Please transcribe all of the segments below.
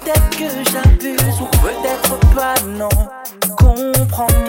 peut-être que j'abuse ou peut-être pas, non. Comprends-moi.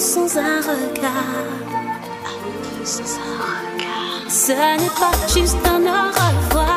Sans un regard. sans un regard. Ce n'est pas juste un au revoir.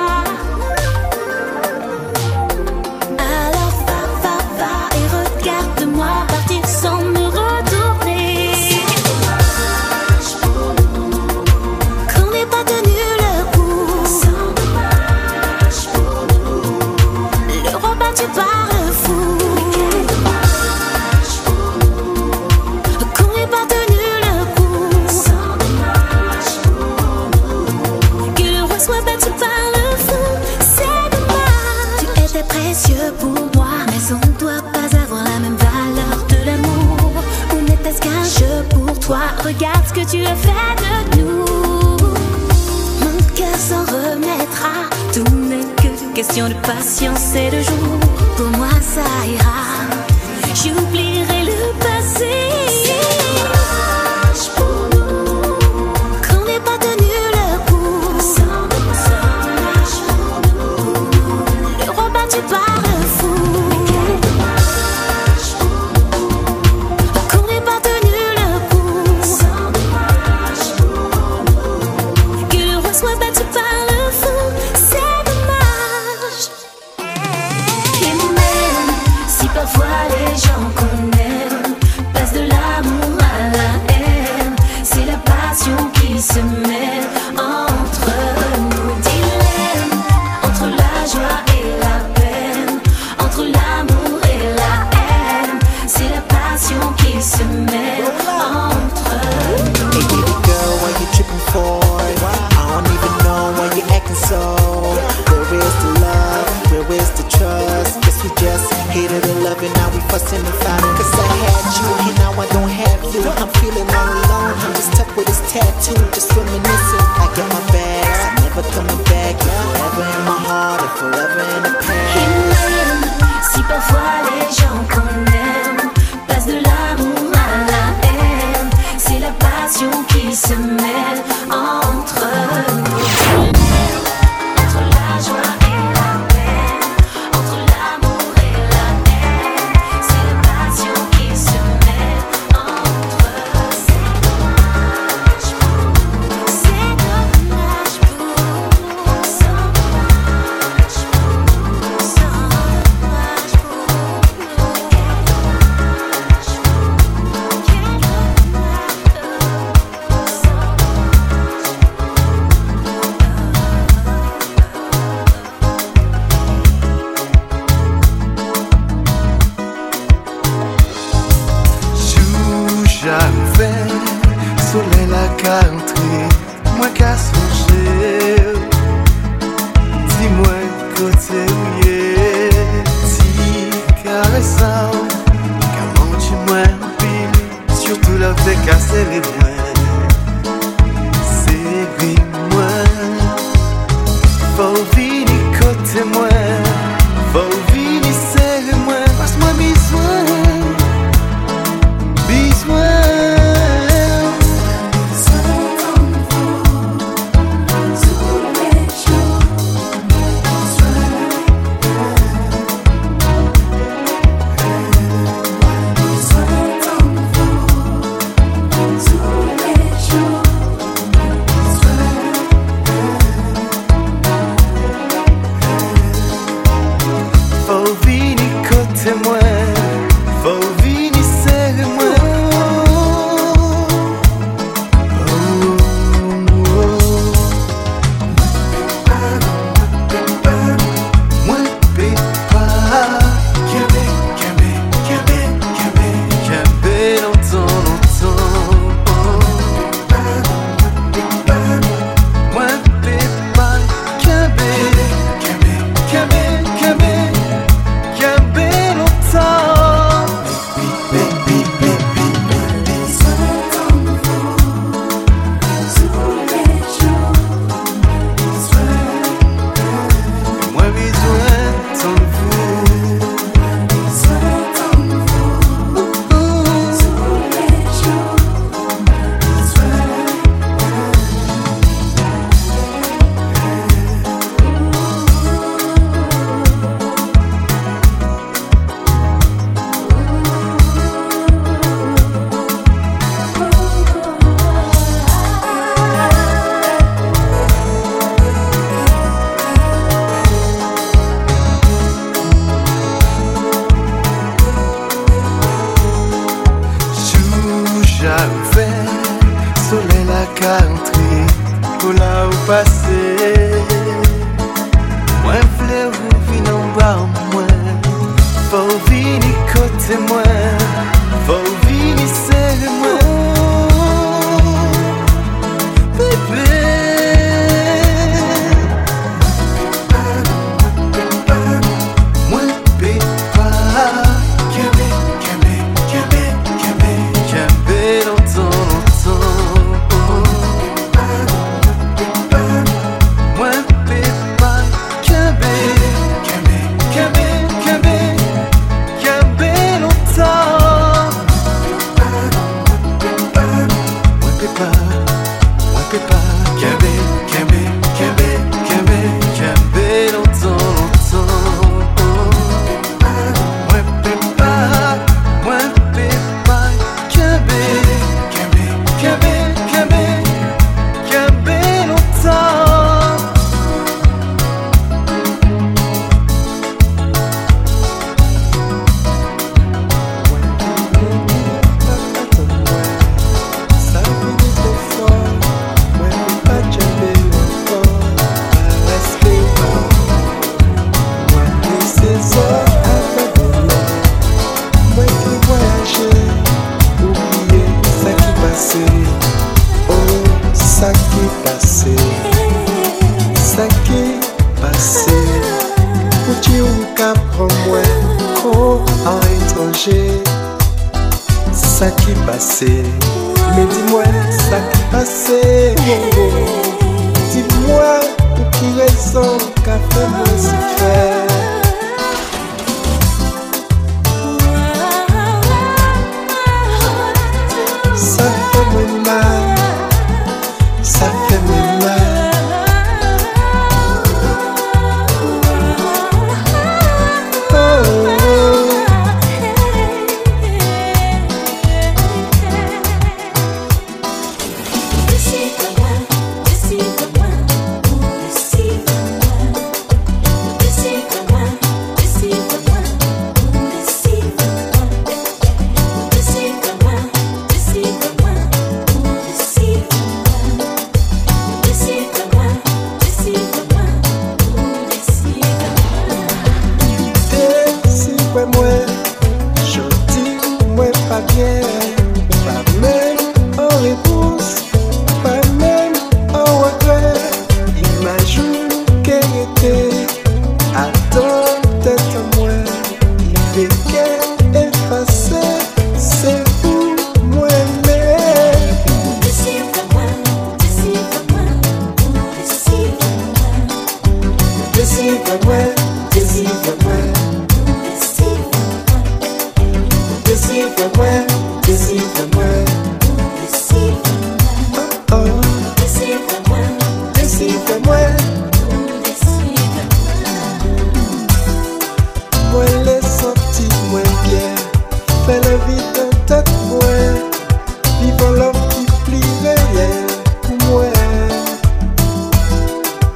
Regarde ce que tu as fait de nous. Mon cœur s'en remettra, tout n'est que question de patience et de jour. Pour moi, ça ira, j'oublierai le passé. to.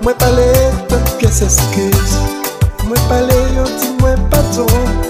Mwen pale, pep ke se skiz Mwen pale, yo ti mwen paton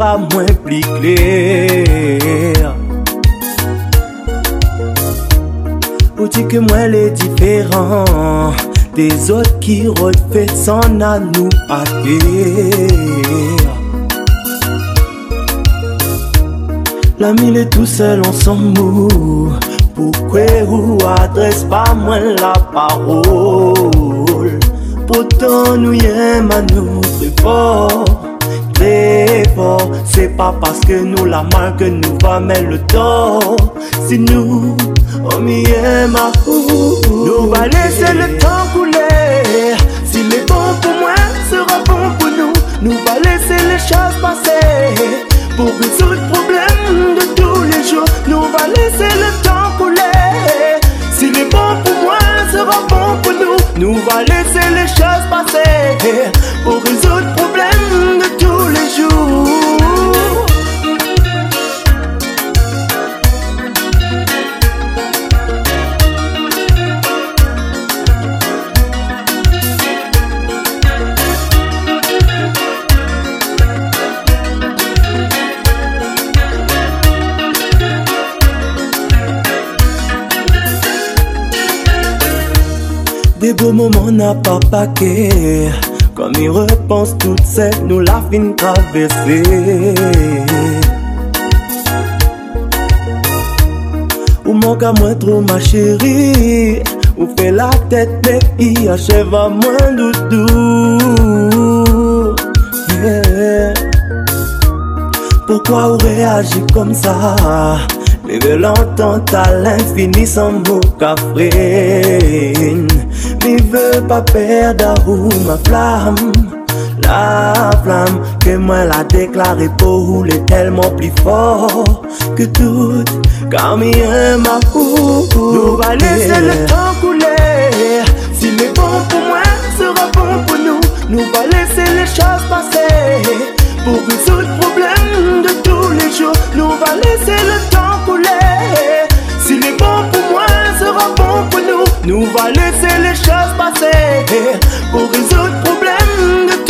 moins plus. Pour dire que moi, les différents des autres qui refait s'en à nous attirer. L'ami, est tout seul, on s'en Pourquoi ou adresse pas moi la parole? Pourtant, nous y aimons, nous très fort. C'est pas parce que nous la que nous va mettre le tort Si nous on y aime Nous va laisser le temps couler S'il est bon pour moi sera bon pour nous Nous va laisser les choses passer pour résoudre le problème de tous les jours. Nous va laisser le temps couler. S'il est bon pour moi, sera bon pour nous. Nous va laisser les choses passer pour résoudre le problème de Des beaux moments n'a pas paquet Comme il repense toute cette nous la fin traversée Ou manque à moi trop ma chérie. Ou fait la tête mais il achève à moins doudou. Pourquoi on réagit comme ça? Bébé l'entend à l'infini sans mot cafrine Mi veut pas perdre où ma flamme La flamme que moi la déclaré pour rouler tellement plus fort Que tout Car mi aime ma fou Nous va laisser le temps couler. S'il est bon pour moi sera bon pour nous Nous va laisser les choses passer. Pour résoudre le problème de tous les jours Nous va laisser le temps couler. S'il est bon pour sera bon pour nous. Nous va laisser les choses passer Pour résoudre le problème de tous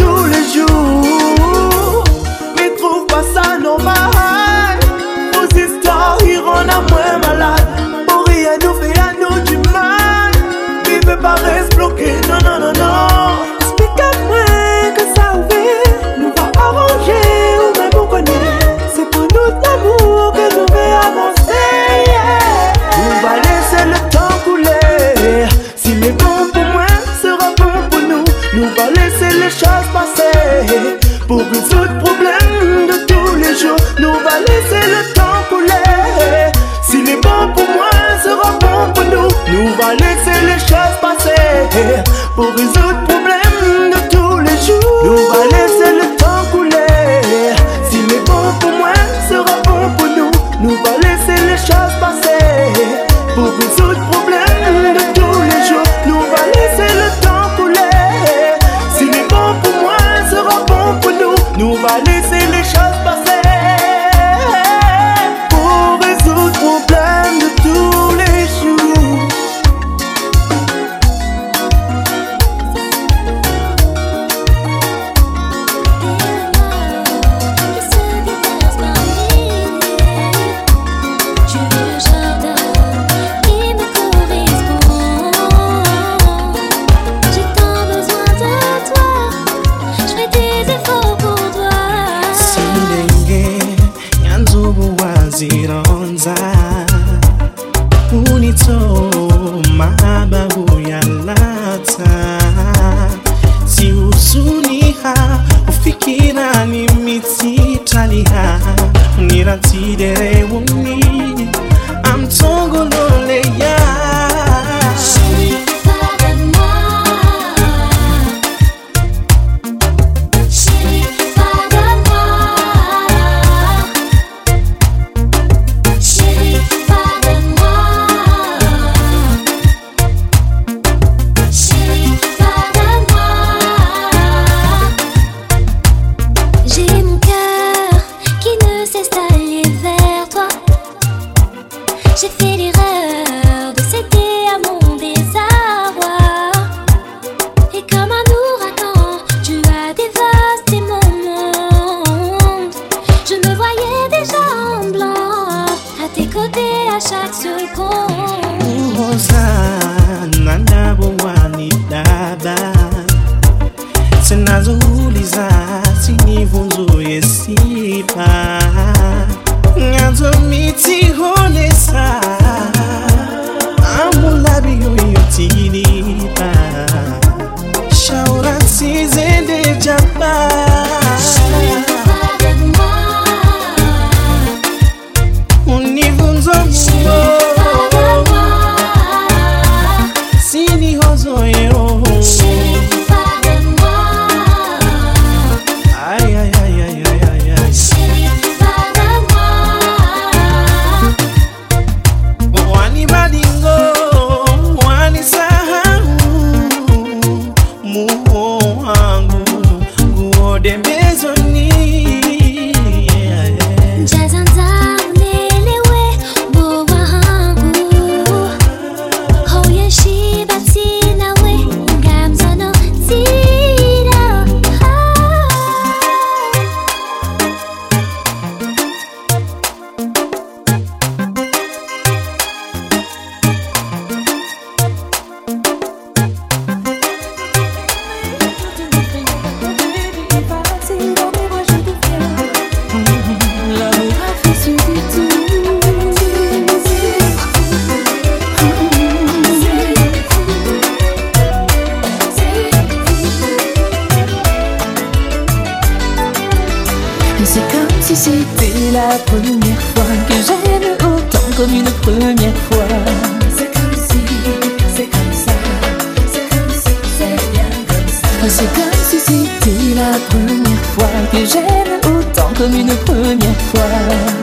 première fois que j'aime autant comme une première fois.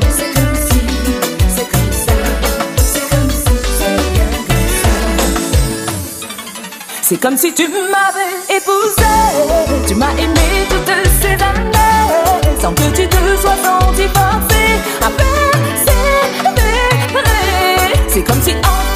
C'est comme si, c'est comme ça, c'est comme si, c'est bien comme ça. C'est comme si tu m'avais épousé, tu m'as aimé toutes ces années, sans que tu te sois senti forcé à persévérer. C'est comme si enfin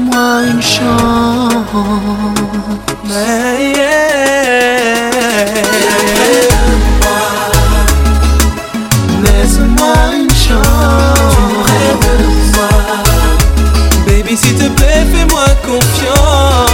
Laisse-moi une chance. Mais yeah. Laisse-moi laisse une chance. Tu rêves de moi. Baby, s'il te plaît, fais-moi confiance.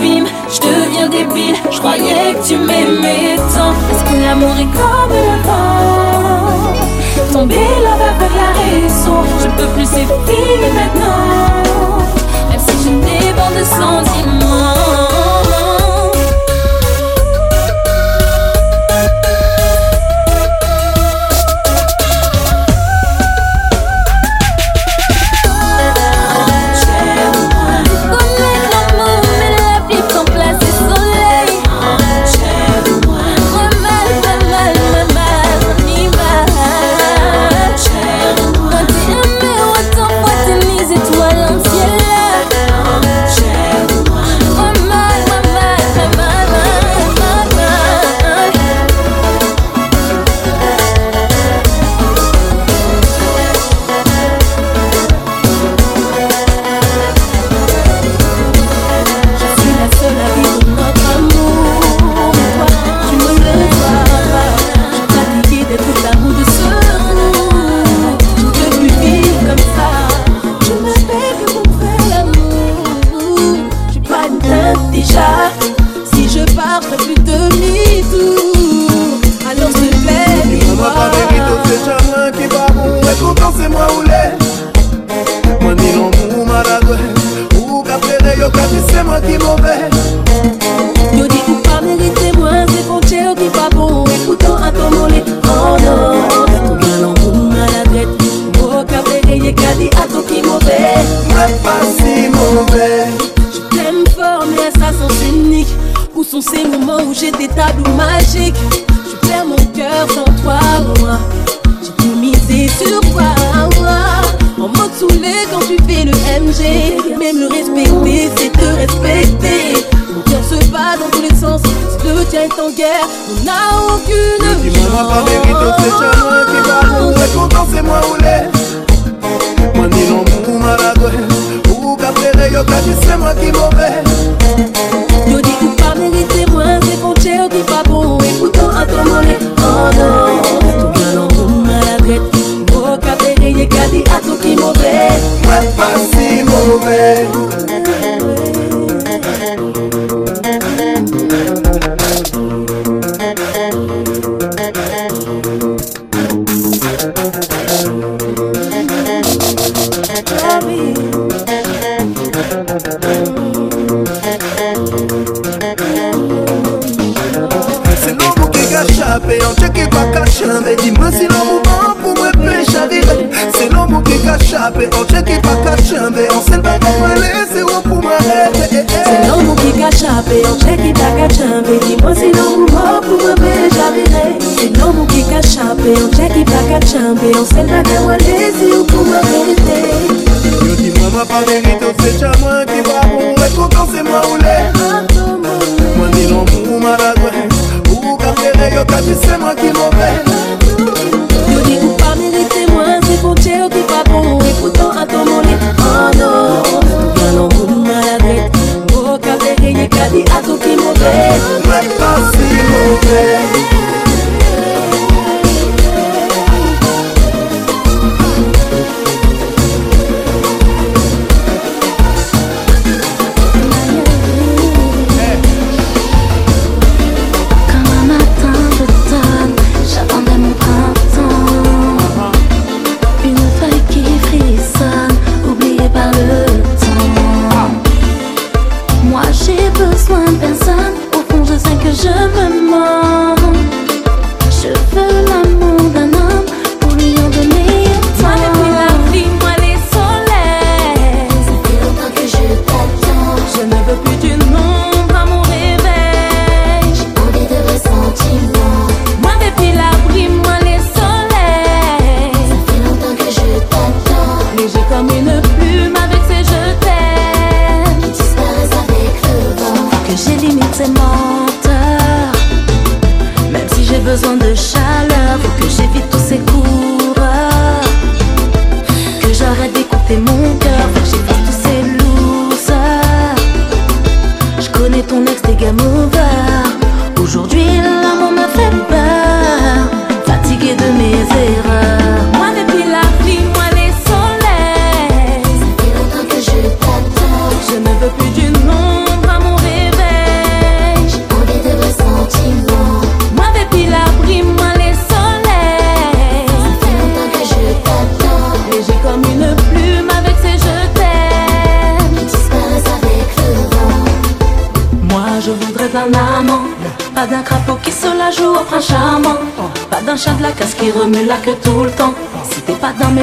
je deviens débile, je croyais que tu m'aimais tant. Est-ce que l'amour est comme le vent? Tomber là avec la raison, je peux plus s'épiler maintenant. Même si je déborde sans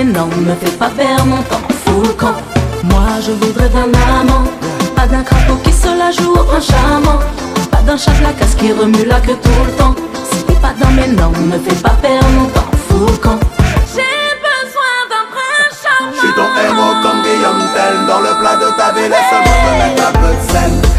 non, me fais pas perdre mon temps, fous le camp. Moi je voudrais d'un amant, pas d'un crapaud qui se la joue au charmant. Pas d'un chat la casse qui remue la queue tout le temps. Si t'es pas dans mes noms, me fais pas perdre mon temps, fous le camp. J'ai besoin d'un prince charmant. Je suis ton héros comme Guillaume Tell, dans le plat de ta vie, laisse-moi te mettre un peu de sel.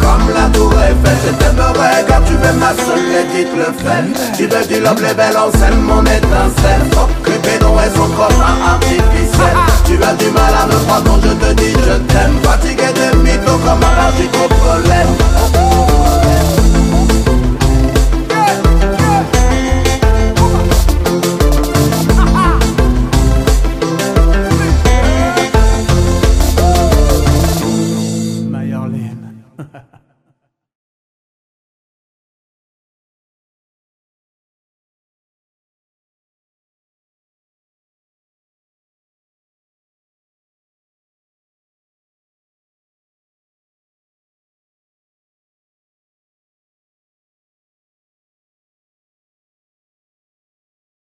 Comme la tour Je t'aimerais car tu es ma seule petite le fait. Tu te dis l'homme les belles on s'aime mon étincelle. Faut que Bédon et son copain artificiel. Tu as du mal à me croire quand je te dis je t'aime. Fatigué de mythos comme un archi problème